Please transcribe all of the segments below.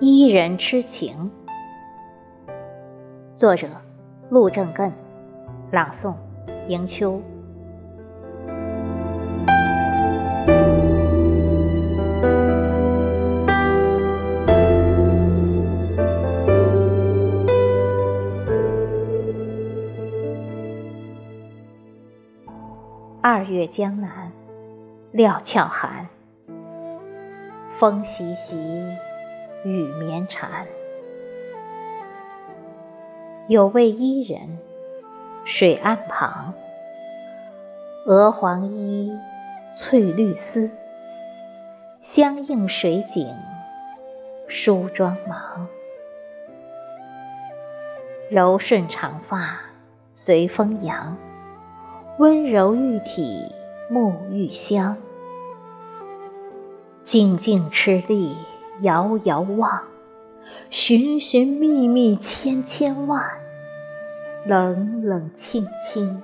伊人痴情。作者：陆正艮，朗诵：迎秋。二月江南，料峭寒。风习习，雨绵缠。有位伊人，水岸旁，鹅黄衣，翠绿丝，相映水景，梳妆忙。柔顺长发随风扬。温柔玉体沐浴香，静静吃力遥遥望，寻寻觅觅千千万，冷冷清清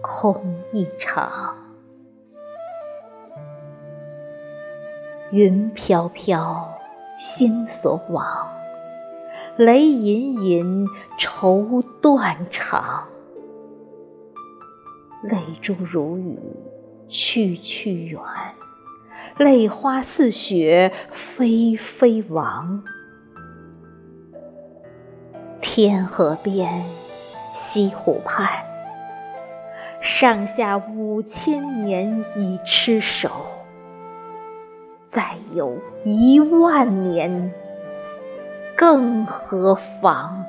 空一场。云飘飘心所往，雷隐隐愁断肠。泪珠如雨，去去远；泪花似雪，飞飞亡。天河边，西湖畔，上下五千年已痴守，再有一万年，更何妨？